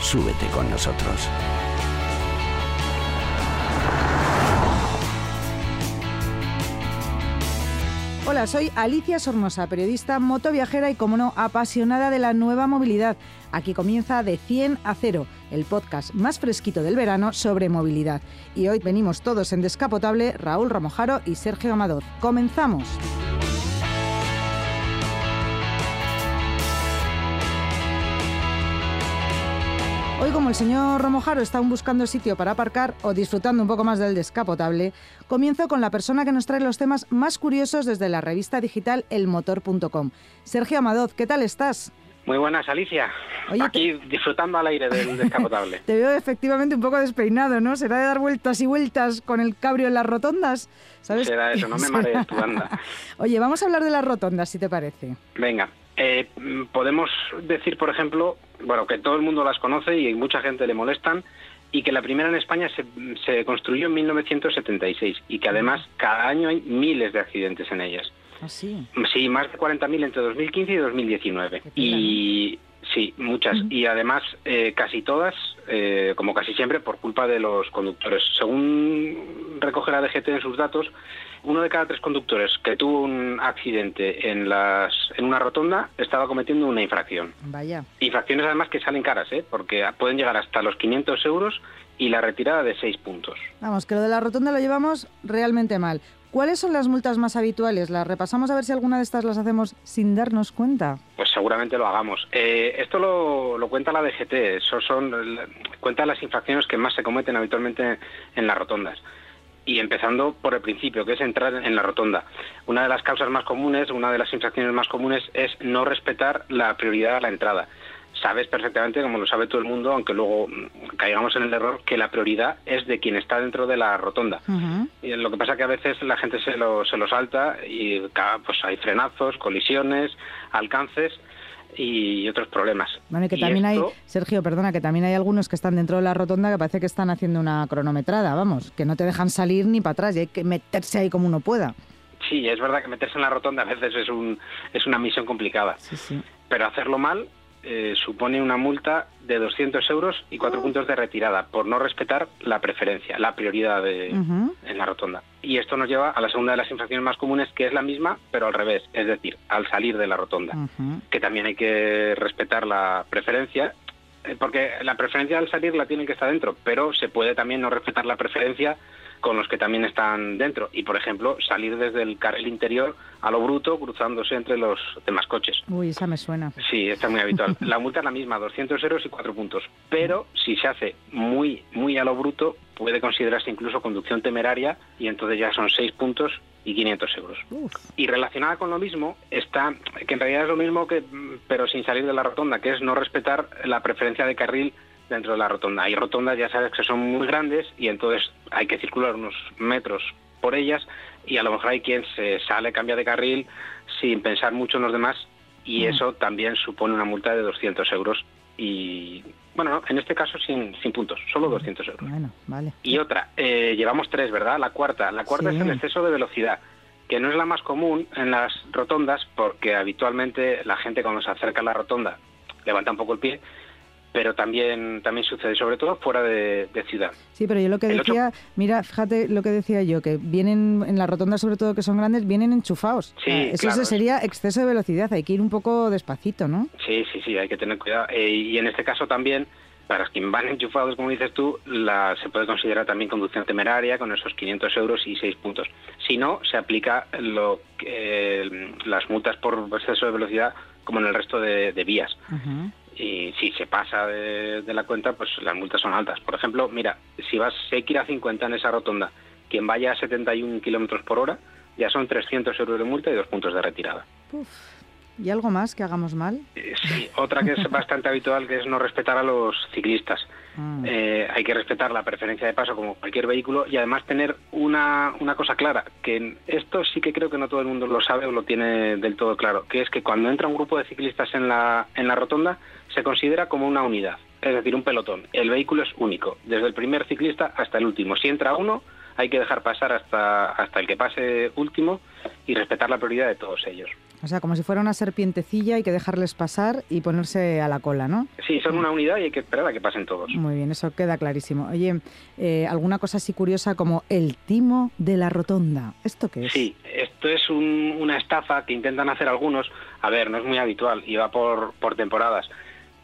Súbete con nosotros. Hola, soy Alicia Sornosa, periodista motoviajera y, como no, apasionada de la nueva movilidad. Aquí comienza De 100 a 0, el podcast más fresquito del verano sobre movilidad. Y hoy venimos todos en descapotable, Raúl Ramojaro y Sergio Amadoz. ¡Comenzamos! Hoy, como el señor Romojaro está aún buscando sitio para aparcar o disfrutando un poco más del descapotable, comienzo con la persona que nos trae los temas más curiosos desde la revista digital elmotor.com. Sergio Amadoz, ¿qué tal estás? Muy buenas, Alicia. Oye, Aquí disfrutando al aire del descapotable. Te veo efectivamente un poco despeinado, ¿no? ¿Será de dar vueltas y vueltas con el cabrio en las rotondas? ¿Sabes? Será eso, no me marees tu anda. Oye, vamos a hablar de las rotondas, si te parece. Venga, eh, podemos decir, por ejemplo, bueno, que todo el mundo las conoce y mucha gente le molestan, y que la primera en España se, se construyó en 1976 y que además cada año hay miles de accidentes en ellas. ¿Ah, sí? Sí, más de 40.000 entre 2015 y 2019. Qué pena, Y sí, muchas. Y además, eh, casi todas, eh, como casi siempre, por culpa de los conductores. Según recoge la DGT en sus datos, uno de cada tres conductores que tuvo un accidente en, las, en una rotonda estaba cometiendo una infracción. Vaya. Infracciones además que salen caras, ¿eh? porque pueden llegar hasta los 500 euros y la retirada de 6 puntos. Vamos, que lo de la rotonda lo llevamos realmente mal. ¿Cuáles son las multas más habituales? Las repasamos a ver si alguna de estas las hacemos sin darnos cuenta. Pues seguramente lo hagamos. Eh, esto lo, cuenta la DGT, eso son, cuenta las infracciones que más se cometen habitualmente en las rotondas. Y empezando por el principio, que es entrar en la rotonda. Una de las causas más comunes, una de las infracciones más comunes es no respetar la prioridad a la entrada. Sabes perfectamente, como lo sabe todo el mundo, aunque luego mm, caigamos en el error, que la prioridad es de quien está dentro de la rotonda. Y lo que pasa que a veces la gente se lo, se lo salta y pues hay frenazos, colisiones, alcances y otros problemas. Bueno, y que Y también esto- hay, Sergio, perdona, que también hay algunos que están dentro de la rotonda que parece que están haciendo una cronometrada, vamos, que no te dejan salir ni para atrás y hay que meterse ahí como uno pueda. Sí, es verdad que meterse en la rotonda a veces es, un, es una misión complicada, Sí, sí. pero hacerlo mal eh, supone una multa de 200 euros y cuatro puntos de retirada por no respetar la preferencia, la prioridad de, en la rotonda. Y esto nos lleva a la segunda de las infracciones más comunes, que es la misma, pero al revés, es decir, al salir de la rotonda. Que también hay que respetar la preferencia, eh, porque la preferencia al salir la tienen que estar dentro, pero se puede también no respetar la preferencia con los que también están dentro y, por ejemplo, salir desde el carril interior a lo bruto cruzándose entre los demás coches. Uy, esa me suena. Sí, está muy habitual. La multa es la misma, 200 euros y 4 puntos. Pero si se hace muy, muy a lo bruto, puede considerarse incluso conducción temeraria y entonces ya son 6 puntos y 500 euros. Uf. Y relacionada con lo mismo está, que en realidad es lo mismo que, pero sin salir de la rotonda, que es no respetar la preferencia de carril dentro de la rotonda. Hay rotondas, ya sabes, que son muy grandes y entonces hay que circular unos metros por ellas y a lo mejor hay quien se sale, cambia de carril sin pensar mucho en los demás y Mm. eso también supone una multa de 200 euros y, bueno, no, en este caso sin, sin puntos, solo 200 euros. Bueno, vale. Y otra, eh, llevamos tres, ¿verdad? La cuarta. La cuarta Sí. es el exceso de velocidad, que no es la más común en las rotondas, porque habitualmente la gente cuando se acerca a la rotonda levanta un poco el pie, pero también, también sucede, sobre todo fuera de, de ciudad. Sí, pero yo lo que El ocho- decía, mira, fíjate lo que decía yo, que vienen en la rotonda, sobre todo que son grandes, vienen enchufados. Sí, eso claro. se- sería exceso de velocidad, hay que ir un poco despacito, ¿no? Sí, sí, sí, hay que tener cuidado. Eh, y en este caso también, para quien van enchufados, como dices tú, la, se puede considerar también conducción temeraria con esos 500 euros y 6 puntos. Si no, se aplica lo que, eh, las multas por exceso de velocidad como en el resto de- de vías. Ujú. Y si se pasa de, de la cuenta, pues las multas son altas. Por ejemplo, mira, si vas, si hay que ir a 50 en esa rotonda, quien vaya a 71 kilómetros por hora, ya son 300 euros de multa y dos puntos de retirada. Uf. ¿Y algo más que hagamos mal? Eh, sí, otra que es bastante habitual que es no respetar a los ciclistas. Mm. Eh, hay que respetar la preferencia de paso como cualquier vehículo y además tener una, una cosa clara, que esto sí que creo que no todo el mundo lo sabe o lo tiene del todo claro, que es que cuando entra un grupo de ciclistas en la, en la rotonda se considera como una unidad, es decir, un pelotón. El vehículo es único, desde el primer ciclista hasta el último. Si entra uno, hay que dejar pasar hasta, hasta el que pase último y respetar la prioridad de todos ellos. O sea, como si fuera una serpientecilla, hay que dejarles pasar y ponerse a la cola, ¿no? Sí, son una unidad y hay que esperar a que pasen todos. Muy bien, eso queda clarísimo. Oye, eh, ¿alguna cosa así curiosa como el timo de la rotonda? ¿Esto qué es? Sí, esto es un- una estafa que intentan hacer algunos. A ver, no es muy habitual y va por, por temporadas.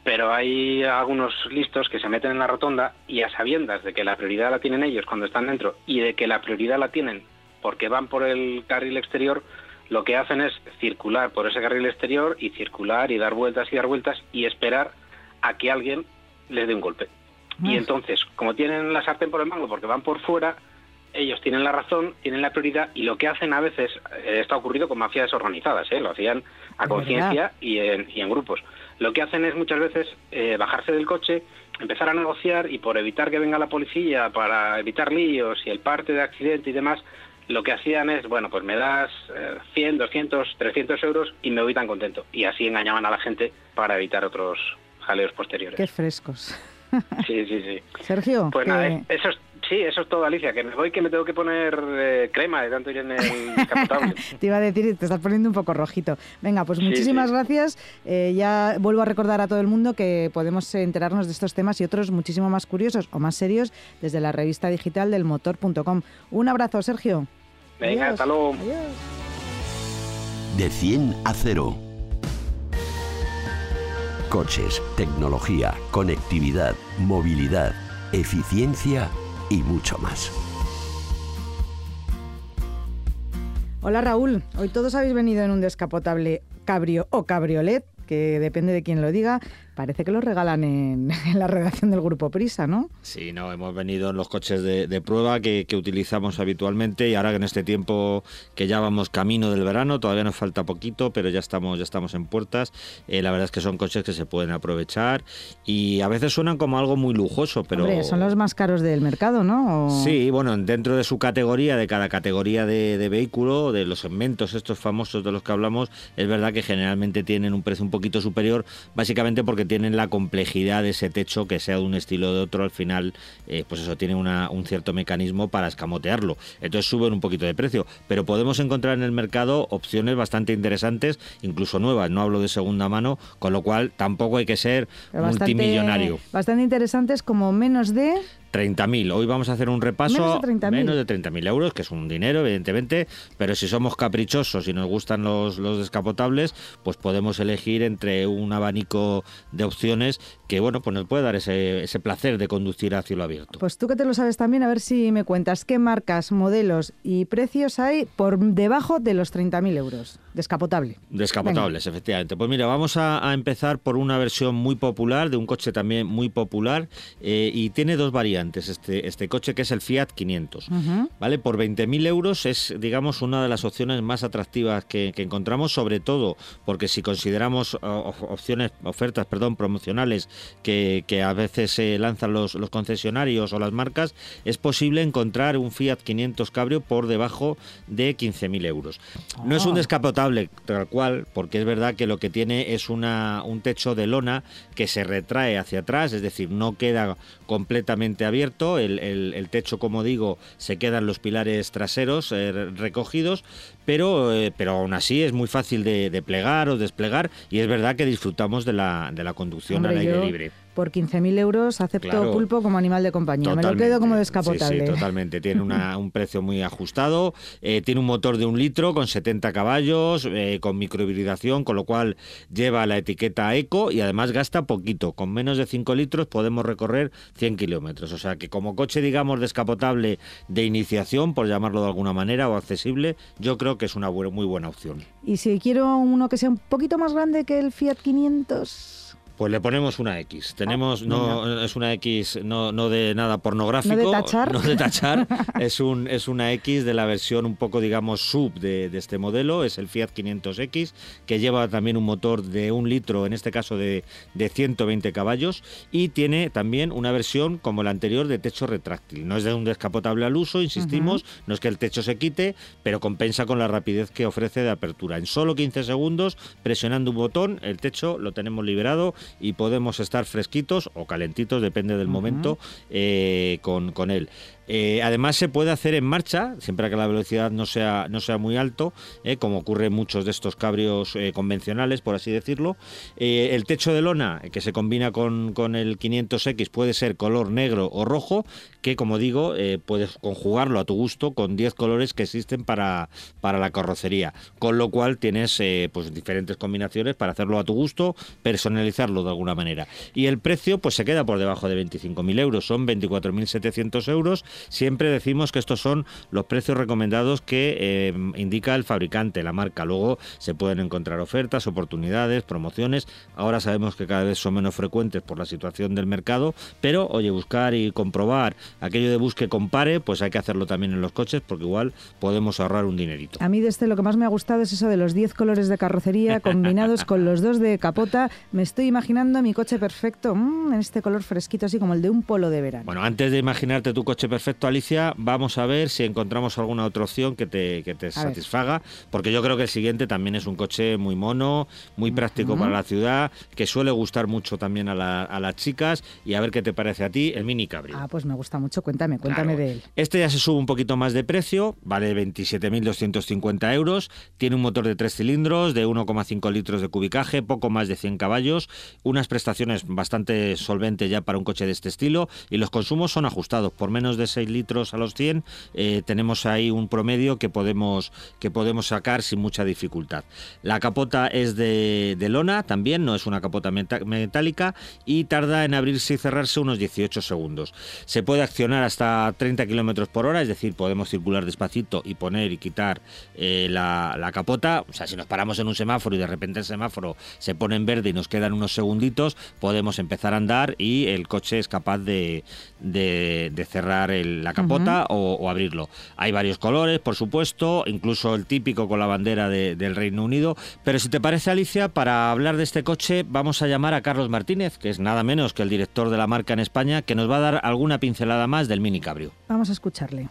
Pero hay algunos listos que se meten en la rotonda y a sabiendas de que la prioridad la tienen ellos cuando están dentro y de que la prioridad la tienen porque van por el carril exterior, lo que hacen es circular por ese carril exterior y circular y dar vueltas y dar vueltas y esperar a que alguien les dé un golpe. Y entonces, como tienen la sartén por el mango porque van por fuera, ellos tienen la razón, tienen la prioridad y lo que hacen a veces, eh, esto ha ocurrido con mafias organizadas, ¿eh? lo hacían a ¿De conciencia y en, y en grupos. Lo que hacen es muchas veces eh, bajarse del coche, empezar a negociar y por evitar que venga la policía, para evitar líos y el parte de accidente y demás, lo que hacían es, bueno, pues me das eh, 100, 200, 300 euros y me voy tan contento. Y así engañaban a la gente para evitar otros jaleos posteriores. Qué frescos. Sí, sí, sí. Sergio, Pues que- nada, eh, eso es, sí, eso es todo, Alicia, que me voy que me tengo que poner eh, crema de tanto ir en el descapotable. te iba a decir, te estás poniendo un poco rojito. Venga, pues Sí, muchísimas sí. gracias. Eh, ya vuelvo a recordar a todo el mundo que podemos enterarnos de estos temas y otros muchísimo más curiosos o más serios desde la revista digital del motor.com. Un abrazo, Sergio. Venga, Adiós. hasta luego. Adiós. De 100 a 0. Coches, tecnología, conectividad, movilidad, eficiencia y mucho más. Hola Raúl, hoy todos habéis venido en un descapotable cabrio o cabriolet, que depende de quién lo diga. Parece que lo regalan en, en la redacción del Grupo Prisa, ¿no? Sí, no, hemos venido en los coches de, de prueba que, que utilizamos habitualmente y ahora que en este tiempo que ya vamos camino del verano, todavía nos falta poquito, pero ya estamos, ya estamos en puertas. Eh, la verdad es que son coches que se pueden aprovechar y a veces suenan como algo muy lujoso, pero... Hombre, son los más caros del mercado, ¿no? O- Sí, bueno, dentro de su categoría, de cada categoría de, de vehículo, de los segmentos estos famosos de los que hablamos, es verdad que generalmente tienen un precio un poquito superior, básicamente porque tienen la complejidad de ese techo, que sea de un estilo o de otro, al final, eh, pues eso tiene una- un cierto mecanismo para escamotearlo. Entonces suben un poquito de precio, pero podemos encontrar en el mercado opciones bastante interesantes, incluso nuevas, no hablo de segunda mano, con lo cual tampoco hay que ser bastante- multimillonario. Bastante interesantes, como menos de... 30.000. Hoy vamos a hacer un repaso. Menos de 30.000. Menos de 30.000 euros, que es un dinero, evidentemente. Pero si somos caprichosos y nos gustan los, los descapotables, pues podemos elegir entre un abanico de opciones que, bueno, pues nos puede dar ese, ese placer de conducir a cielo abierto. Pues tú que te lo sabes también, a ver si me cuentas qué marcas, modelos y precios hay por debajo de los 30.000 euros. Descapotable. Descapotables, efectivamente. Pues mira, vamos a, a empezar por una versión muy popular, de un coche también muy popular, eh, y tiene dos variantes este, este coche, que es el Fiat 500. Ujú. ¿Vale? Por 20.000 euros es, digamos, una de las opciones más atractivas que, que encontramos, sobre todo porque si consideramos opciones, ofertas, perdón, promocionales que, que a veces se lanzan los, los concesionarios o las marcas, es posible encontrar un Fiat 500 Cabrio por debajo de 15.000 euros. No es un Ah. descapotable tal cual, porque es verdad que lo que tiene es una, un techo de lona que se retrae hacia atrás, es decir, no queda completamente abierto, el, el- el techo, como digo, se quedan los pilares traseros eh, recogidos, pero, eh, pero aún así es muy fácil de, de plegar o desplegar y es verdad que disfrutamos de la, de la conducción Hombre, al aire yo libre. Por 15.000 euros acepto Claro. pulpo como animal de compañía. Me lo quedo como descapotable. Sí, sí, totalmente. Tiene una- un precio muy ajustado. eh, tiene un motor de un litro con 70 caballos, eh, con microhibridación, con lo cual lleva la etiqueta eco y además gasta poquito. Con menos de 5 litros podemos recorrer 100 kilómetros. O sea que como coche, digamos, descapotable de iniciación, por llamarlo de alguna manera, o accesible, yo creo que es una muy buena opción. Y si quiero uno que sea un poquito más grande que el Fiat 500... Pues le ponemos una X. Tenemos, Ah, no, es una X no, no de nada pornográfico. ¿No de tachar? no de tachar. es, un, es una X de la versión un poco, digamos, sub de, de este modelo. Es el Fiat 500X, que lleva también un motor de un litro, en este caso de, de 120 caballos. Y tiene también una versión como la anterior de techo retráctil. No es de un descapotable al uso, insistimos. No es que el techo se quite, pero compensa con la rapidez que ofrece de apertura. En solo 15 segundos, presionando un botón, el techo lo tenemos liberado y podemos estar fresquitos o calentitos, depende del momento, eh, con, con él. Eh, además se puede hacer en marcha, siempre que la velocidad no sea, no sea muy alto, eh, como ocurre en muchos de estos cabrios eh, convencionales, por así decirlo. El techo de lona, que se combina con, con el 500X, puede ser color negro o rojo, que como digo, puedes conjugarlo a tu gusto con 10 colores que existen para, para la carrocería. Con lo cual tienes pues diferentes combinaciones para hacerlo a tu gusto, personalizarlo de alguna manera. Y el precio pues se queda por debajo de 25.000 euros, son 24.700 euros. Siempre decimos que estos son los precios recomendados que eh, indica el fabricante, la marca. Luego se pueden encontrar ofertas, oportunidades, promociones. Ahora sabemos que cada vez son menos frecuentes por la situación del mercado, pero oye, buscar y comprobar aquello de busque compare, pues hay que hacerlo también en los coches porque igual podemos ahorrar un dinerito. A mí de este lo que más me ha gustado es eso de los 10 colores de carrocería combinados con los dos de capota. Me estoy imaginando mi coche perfecto mm, en este color fresquito, así como el de un polo de verano. Bueno, antes de imaginarte tu coche perfecto, Alicia, vamos a ver si encontramos alguna otra opción que te, que te ver. satisfaga, porque yo creo que el siguiente también es un coche muy mono, muy práctico para la ciudad, que suele gustar mucho también a, la- a las chicas, y a ver qué te parece a ti el Mini Cabrio. Ah, pues me gusta mucho. Cuéntame, cuéntame Claro. de él. Este ya se sube un poquito más de precio, vale 27.250 euros, tiene un motor de 3 cilindros, de 1,5 litros de cubicaje, poco más de 100 caballos, unas prestaciones bastante solventes ya para un coche de este estilo y los consumos son ajustados, por menos de 6 litros a los 100 eh, tenemos ahí un promedio que podemos, que podemos sacar sin mucha dificultad. La capota es de, lona también, no es una capota metálica y tarda en abrirse y cerrarse unos 18 segundos. Se puede accionar hasta 30 kilómetros por hora, es decir, podemos circular despacito y poner y quitar eh, la, la capota. O sea, si nos paramos en un semáforo y de repente el semáforo se pone en verde y nos quedan unos segunditos, podemos empezar a andar y el coche es capaz de, de- de cerrar el- la capota o, o abrirlo. Hay varios colores, por supuesto, incluso el típico con la bandera de- del Reino Unido. Pero si te parece, Alicia, para hablar de este coche vamos a llamar a Carlos Martínez, que es nada menos que el director de la marca en España, que nos va a dar alguna pincelada más del Mini Cabrio. Vamos a escucharle.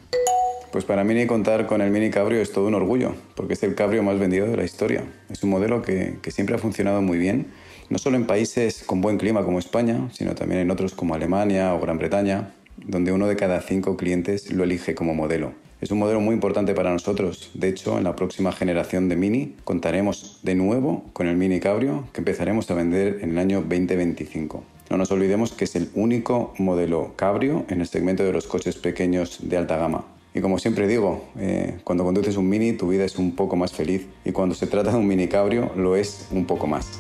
Pues para mí contar con el Mini Cabrio es todo un orgullo, porque es el cabrio más vendido de la historia. Es un modelo que, que siempre ha funcionado muy bien, no solo en países con buen clima como España, sino también en otros como Alemania o Gran Bretaña, donde uno de cada cinco clientes lo elige como modelo. Es un modelo muy importante para nosotros. De hecho, en la próxima generación de Mini contaremos de nuevo con el Mini Cabrio que empezaremos a vender en el año 2025. No nos olvidemos que es el único modelo cabrio en el segmento de los coches pequeños de alta gama. Y como siempre digo, eh, cuando conduces un Mini tu vida es un poco más feliz y cuando se trata de un Mini cabrio lo es un poco más.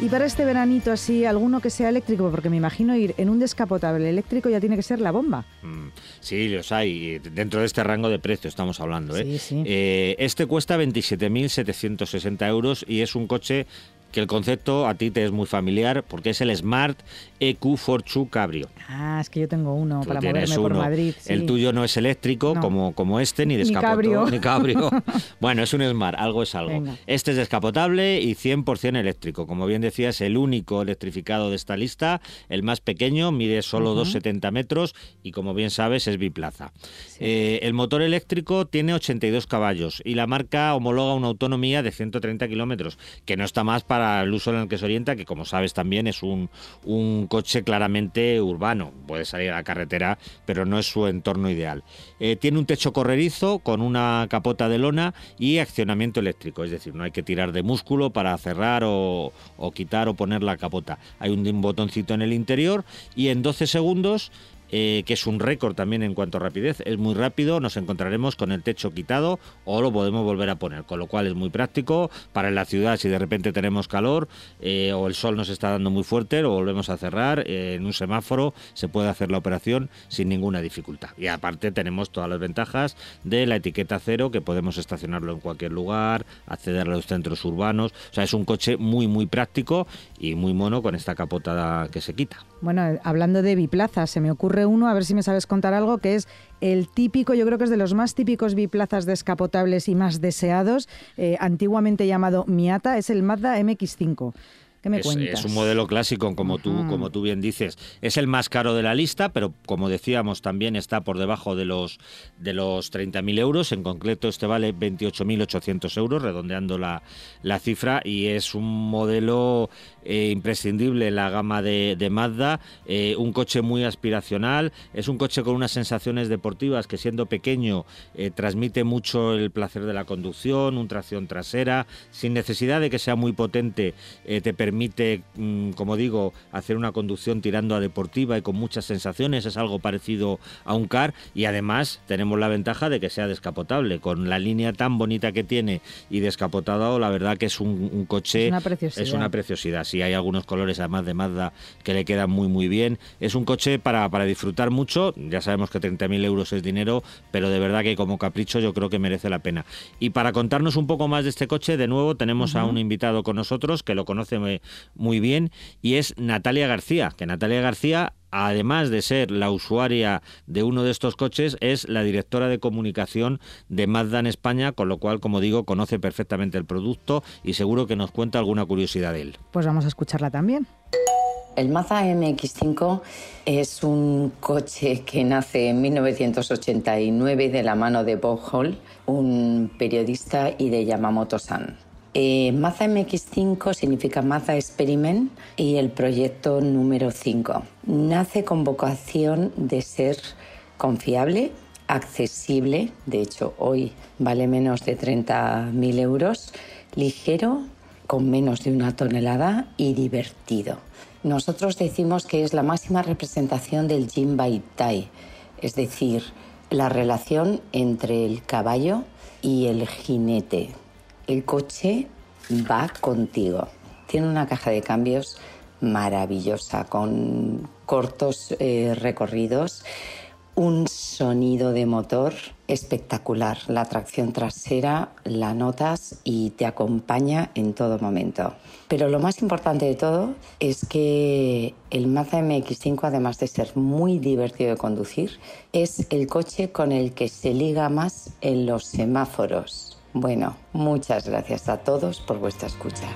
Y para este veranito así, alguno que sea eléctrico, porque me imagino ir en un descapotable eléctrico ya tiene que ser la bomba. Mm, Sí, los hay. Dentro de este rango de precio estamos hablando. ¿eh? Sí, sí. Eh, este cuesta 27.760 euros y es un coche que el concepto a ti te es muy familiar porque es el Smart E EQ Fortwo Cabrio. Ah, es que yo tengo uno Tú para moverme por uno. Madrid. sí. El tuyo no es eléctrico No. como, como este, ni descapotable. Ni cabrio. bueno, es un Smart, algo es algo. Venga. Este es descapotable y 100% eléctrico. Como bien decías, el único electrificado de esta lista, el más pequeño, mide solo 2,70 metros y como bien sabes es biplaza. Eh, el motor eléctrico tiene 82 caballos y la marca homologa una autonomía de 130 kilómetros, que no está más para el uso en el que se orienta, que como sabes también es un, un coche claramente urbano. Puede salir a la carretera, pero no es su entorno ideal. Eh, tiene un techo correrizo con una capota de lona y accionamiento eléctrico, es decir, no hay que tirar de músculo para cerrar o, o quitar o poner la capota. Hay un, un botoncito en el interior y en 12 segundos eh, que es un récord también en cuanto a rapidez. Es muy rápido, nos encontraremos con el techo quitado o lo podemos volver a poner, con lo cual es muy práctico para la ciudad si de repente tenemos calor eh, o el sol nos está dando muy fuerte, lo volvemos a cerrar eh, en un semáforo, se puede hacer la operación sin ninguna dificultad. Y aparte tenemos todas las ventajas de la etiqueta cero, que podemos estacionarlo en cualquier lugar, acceder a los centros urbanos. O sea, es un coche muy, muy práctico y muy mono con esta capotada que se quita. Bueno, hablando de biplazas, se me ocurre uno, a ver si me sabes contar algo, que es el típico, yo creo que es de los más típicos biplazas descapotables y más deseados, eh, antiguamente llamado Miata, es el Mazda MX5 es, un modelo clásico, como tú, como tú bien dices. Es el más caro de la lista, pero como decíamos, también está por debajo de los, de los 30.000 euros. En concreto, este vale 28.800 euros, redondeando la, la, cifra, y es un modelo eh, imprescindible en la gama de, Mazda. Eh, un coche muy aspiracional, es un coche con unas sensaciones deportivas que, siendo pequeño, eh, transmite mucho el placer de la conducción, un tracción trasera, sin necesidad de que sea muy potente, te permite permite, mm, como digo, hacer una conducción tirando a deportiva y con muchas sensaciones, es algo parecido a un car y además tenemos la ventaja de que sea descapotable, con la línea tan bonita que tiene y descapotado, la verdad que es un, coche... Es una preciosidad. Es una preciosidad, sí, hay algunos colores además de Mazda que le quedan muy muy bien, es un coche para, para disfrutar mucho, ya sabemos que 30.000 euros es dinero, pero de verdad que como capricho yo creo que merece la pena. Y para contarnos un poco más de este coche, de nuevo tenemos a un invitado con nosotros que lo conoce muy bien y es Natalia García, que Natalia García además de ser la usuaria de uno de estos coches, es la directora de comunicación de Mazda en España, con lo cual, como digo, conoce perfectamente el producto y seguro que nos cuenta alguna curiosidad de él. Pues vamos a escucharla también. El Mazda MX5 es un coche que nace en 1989 de la mano de Bob Hall, un periodista, y de Yamamoto-san. Eh, Maza MX5 significa Maza Experiment y el proyecto número 5. Nace con vocación de ser confiable, accesible, de hecho hoy vale menos de 30.000 euros, ligero, con menos de una tonelada y divertido. Nosotros decimos que es la máxima representación del Jin Bai Tai, es decir, la relación entre el caballo y el jinete, el coche va contigo. Tiene una caja de cambios maravillosa, con cortos eh, recorridos, un sonido de motor espectacular. La tracción trasera la notas y te acompaña en todo momento. Pero lo más importante de todo es que el Mazda MX5, además de ser muy divertido de conducir, es el coche con el que se liga más en los semáforos. Bueno, muchas gracias a todos por vuestra escucha.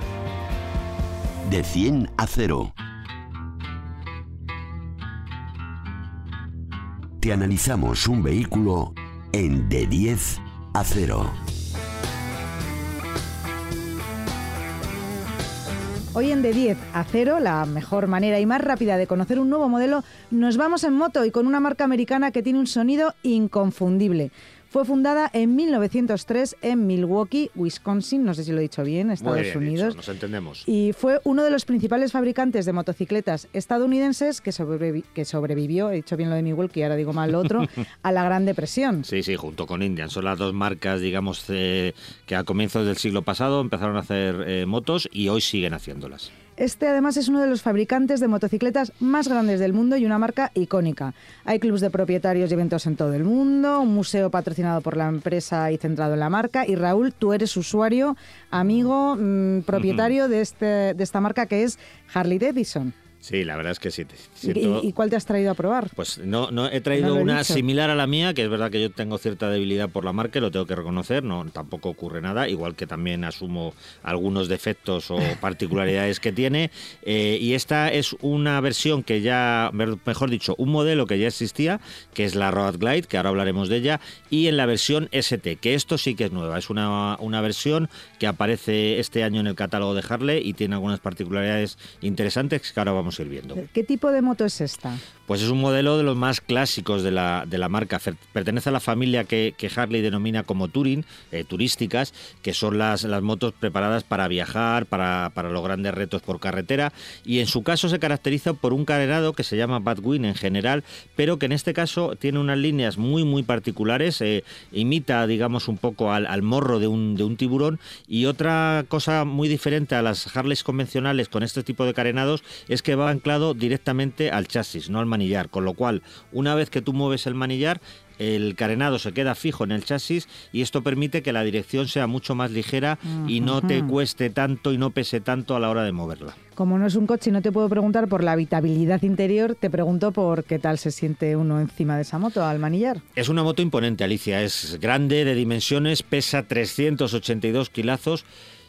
De 100 a 0. Te analizamos un vehículo en de 10 a 0. Hoy en De 10 a 0, la mejor manera y más rápida de conocer un nuevo modelo, nos vamos en moto y con una marca americana que tiene un sonido inconfundible. Fue fundada en 1903 en Milwaukee, Wisconsin, no sé si lo he dicho bien, Estados Unidos. nos entendemos. Y fue uno de los principales fabricantes de motocicletas estadounidenses que, que sobrevivió, he dicho bien lo de Milwaukee, ahora digo mal lo otro, a la Gran Depresión. Sí, sí, junto con Indian. Son las dos marcas, digamos, eh, que a comienzos del siglo pasado empezaron a hacer eh, motos y hoy siguen haciéndolas. Este además es uno de los fabricantes de motocicletas más grandes del mundo y una marca icónica. Hay clubes de propietarios y eventos en todo el mundo, un museo patrocinado por la empresa y centrado en la marca. Y Raúl, tú eres usuario, amigo, mm, propietario de, este, de esta marca que es Harley Davidson. Sí, la verdad es que sí. ¿Y, cuál te has traído a probar? Pues no, no he traído una similar a la mía, que es verdad que yo tengo cierta debilidad por la marca, lo tengo que reconocer, no tampoco ocurre nada, igual que también asumo algunos defectos o particularidades que tiene. Eh, y esta es una versión que ya, mejor dicho, un modelo que ya existía, que es la Road Glide, que ahora hablaremos de ella, y en la versión ST, que esto sí que es nueva, es una, una versión que aparece este año en el catálogo de Harley y tiene algunas particularidades interesantes que ahora vamos vamos a ir viendo. ¿Qué tipo de moto es esta? Pues es un modelo de los más clásicos de la, de la marca. Pertenece a la familia que, Harley denomina como Touring, eh, turísticas, que son las, las motos preparadas para viajar, para, para, los grandes retos por carretera. Y en su caso se caracteriza por un carenado que se llama Batwing en general, pero que en este caso tiene unas líneas muy, muy particulares. Eh, imita, digamos, un poco al, al morro de un, de un tiburón. Y otra cosa muy diferente a las Harleys convencionales con este tipo de carenados es que va anclado directamente al chasis, no al manillar, con lo cual una vez que tú mueves el manillar, el carenado se queda fijo en el chasis y esto permite que la dirección sea mucho más ligera y no te cueste tanto y no pese tanto a la hora de moverla. Como no es un coche y no te puedo preguntar por la habitabilidad interior, te pregunto por qué tal se siente uno encima de esa moto al manillar. Es una moto imponente, Alicia. Es grande, de dimensiones, pesa 382 kilazos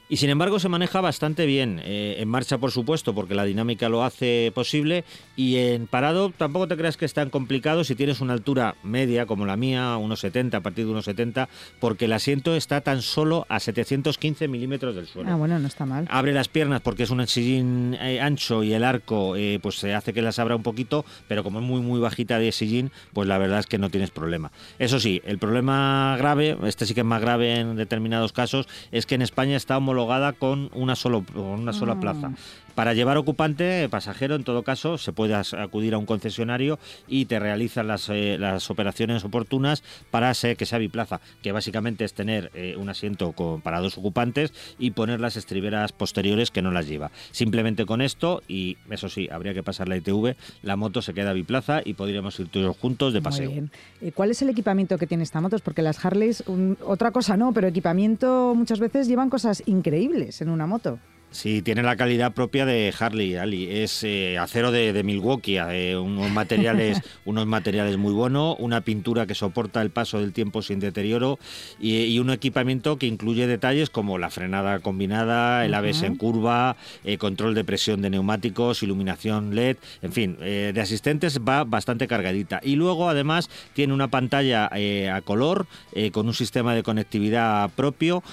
y sin embargo se maneja bastante bien. Eh, en marcha, por supuesto, porque la dinámica lo hace posible. Y en parado tampoco te creas que es tan complicado si tienes una altura media como la mía, unos 70, a partir de unos 70, porque el asiento está tan solo a 715 milímetros del suelo. Ah, bueno, no está mal. Abre las piernas porque es un sillín eh, ancho y el arco eh, pues se hace que las abra un poquito, pero como es muy muy bajita de sillín, pues la verdad es que no tienes problema. Eso sí, el problema grave, este sí que es más grave en determinados casos, es que en España está homologada con una, solo, una sola plaza. Para llevar ocupante, pasajero, en todo caso, se puede acudir a un concesionario y te realizan las, eh, las operaciones oportunas para que sea biplaza, que básicamente es tener eh, un asiento con, para dos ocupantes y poner las estriberas posteriores que no las lleva. Simplemente con esto, y eso sí, habría que pasar la ITV, la moto se queda biplaza y podríamos ir todos juntos de paseo. Muy bien. Eh, ¿Cuál es el equipamiento que tiene esta moto? Porque las Harleys, otra cosa no, pero equipamiento muchas veces llevan cosas increíbles en una moto. Sí, tiene la calidad propia de Harley Ali. Es eh, acero de, Milwaukee, eh, unos materiales, unos materiales muy buenos, una pintura que soporta el paso del tiempo sin deterioro y, un equipamiento que incluye detalles como la frenada combinada, el ABS en curva, eh, control de presión de neumáticos, iluminación LED, en fin, de asistentes va bastante cargadita. Y luego además tiene una pantalla a color con un sistema de conectividad propio,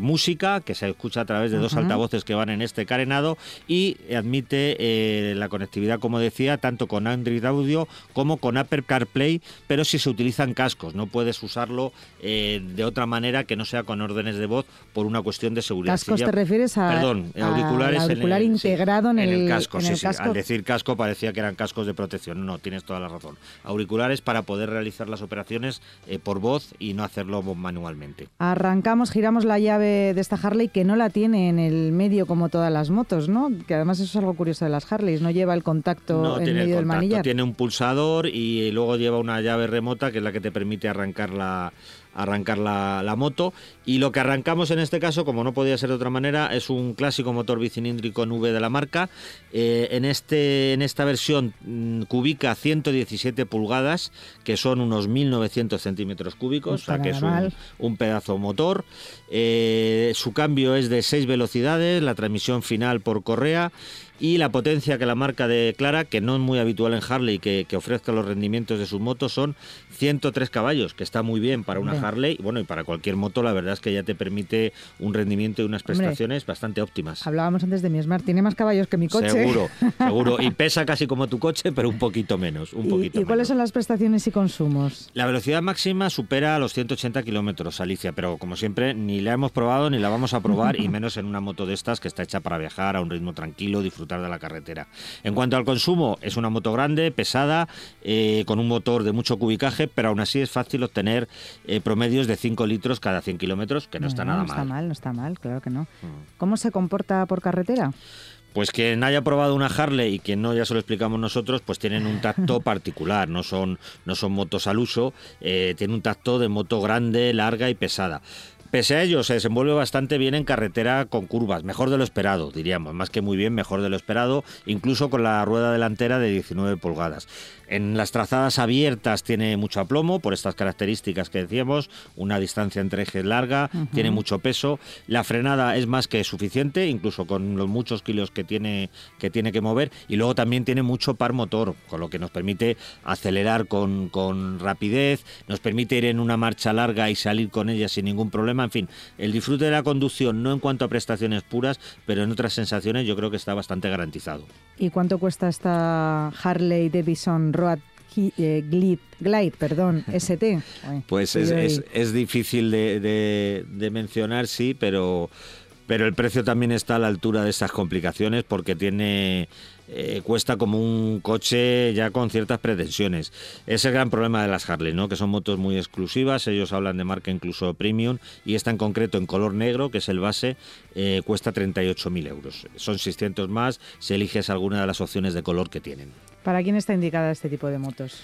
música que se escucha a través de dos altavoces que van en este carenado y admite eh, la conectividad, como decía, tanto con Android Audio como con Apple CarPlay, pero si se utilizan cascos, no puedes usarlo eh, de otra manera que no sea con órdenes de voz por una cuestión de seguridad. ¿Cascos te refieres a, perdón, auriculares auricular integrado en, el, casco? sí, sí. Al decir casco parecía que eran cascos de protección. No, tienes toda la razón. Auriculares para poder realizar las operaciones eh, por voz y no hacerlo manualmente. Arrancamos, giramos la llave de esta Harley que no la tiene en el medio como todas las motos, ¿no? Que además eso es algo curioso de las Harleys, no lleva el contacto en medio del manillar. Tiene un pulsador y luego lleva una llave remota que es la que te permite arrancar la, arrancar la, moto. Y lo que arrancamos en este caso, como no podía ser de otra manera, es un clásico motor bicilíndrico V de la marca. Eh, en, este, en esta versión mm, cubica 117 pulgadas, que son unos 1.900 centímetros cúbicos, o sea que es un, pedazo motor. Eh, su cambio es de 6 velocidades, la transmisión final por correa y la potencia que la marca declara, que no es muy habitual en Harley que, que ofrezca los rendimientos de sus motos, son 103 caballos, que está muy bien para una Harley, bueno, y para cualquier moto la verdad es que ya te permite un rendimiento y unas prestaciones bastante óptimas. Hablábamos antes de mi Smart, tiene más caballos que mi coche. Seguro, seguro, y pesa casi como tu coche, pero un poquito menos, un poquito ¿Y, cuáles son las prestaciones y consumos? La velocidad máxima supera los 180 kilómetros, Alicia, pero como siempre ni la hemos probado ni la vamos a probar, y menos en una moto de estas que está hecha para viajar a un ritmo tranquilo, disfrutar de la carretera. En cuanto al consumo, es una moto grande, pesada, eh, con un motor de mucho cubicaje, pero aún así es fácil obtener eh, promedios de 5 litros cada 100 kilómetros, que no, está nada mal. No está mal, no está mal, claro que no. Mm. ¿Cómo se comporta por carretera? Pues quien haya probado una Harley y quien no, ya se lo explicamos nosotros, pues tienen un tacto particular, no son, no son motos al uso, eh, tienen un tacto de moto grande, larga y pesada. Pese a ello, se desenvuelve bastante bien en carretera con curvas, mejor de lo esperado, diríamos, más que muy bien, mejor de lo esperado, incluso con la rueda delantera de 19 pulgadas. En las trazadas abiertas tiene mucho aplomo por estas características que decíamos, una distancia entre ejes larga, tiene mucho peso, la frenada es más que suficiente, incluso con los muchos kilos que tiene que, tiene que mover, y luego también tiene mucho par motor, con lo que nos permite acelerar con, con rapidez, nos permite ir en una marcha larga y salir con ella sin ningún problema. En fin, el disfrute de la conducción, no en cuanto a prestaciones puras, pero en otras sensaciones yo creo que está bastante garantizado. ¿Y cuánto cuesta esta Harley Davidson Road eh, Glide, Glide, perdón, ST. pues es, es, difícil de, de, mencionar, sí, pero, pero el precio también está a la altura de esas complicaciones porque tiene eh, cuesta como un coche ya con ciertas pretensiones. Es el gran problema de las Harley, ¿no? que son motos muy exclusivas, ellos hablan de marca incluso premium y esta en concreto en color negro, que es el base, eh, cuesta 38.000 euros. Son 600 más si eliges alguna de las opciones de color que tienen. ¿Para quién está indicada este tipo de motos?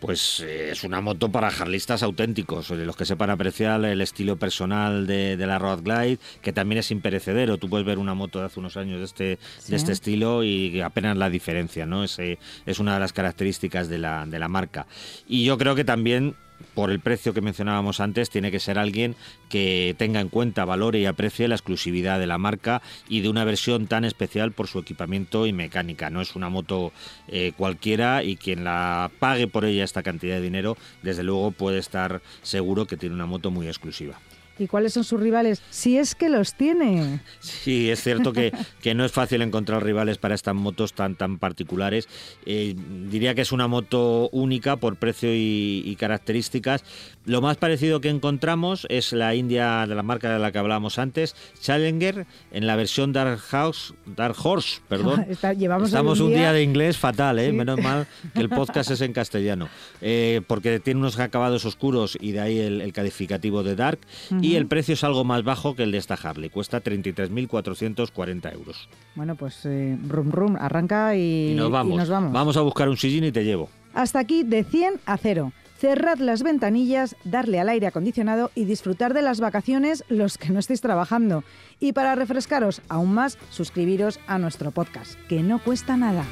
Pues eh, es una moto para jarlistas auténticos, los que sepan apreciar el estilo personal de, la Road Glide, que también es imperecedero. Tú puedes ver una moto de hace unos años de este, de este estilo y apenas la diferencia, ¿no? Es, es una de las características de la, de la marca. Y yo creo que también por el precio que mencionábamos antes, tiene que ser alguien que tenga en cuenta, valore y aprecie la exclusividad de la marca y de una versión tan especial por su equipamiento y mecánica. No es una moto eh, cualquiera y quien la pague por ella esta cantidad de dinero, desde luego puede estar seguro que tiene una moto muy exclusiva. ¿Y cuáles son sus rivales? Si es que los tiene. Sí, es cierto que, que no es fácil encontrar rivales para estas motos tan, tan particulares. Eh, diría que es una moto única por precio y, características. Lo más parecido que encontramos es la India de la marca de la que hablábamos antes, Challenger, en la versión Dark House, Dark Horse, perdón. Estamos un día... de inglés fatal, ¿eh? menos mal que el podcast es en castellano, eh, porque tiene unos acabados oscuros y de ahí el, calificativo de Dark y el precio es algo más bajo que el de esta Harley, cuesta 33.440 euros. Bueno, pues eh, rum rum, arranca y, nos vamos. vamos. a buscar un sillín y te llevo. Hasta aquí de 100 a 0. Cerrad las ventanillas, darle al aire acondicionado y disfrutar de las vacaciones los que no estéis trabajando. Y para refrescaros aún más, suscribiros a nuestro podcast, que no cuesta nada.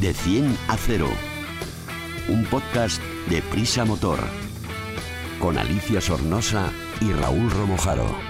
De 100 a 0 un podcast de Prisa Motor, con Alicia Sornosa y Raúl Romojaro.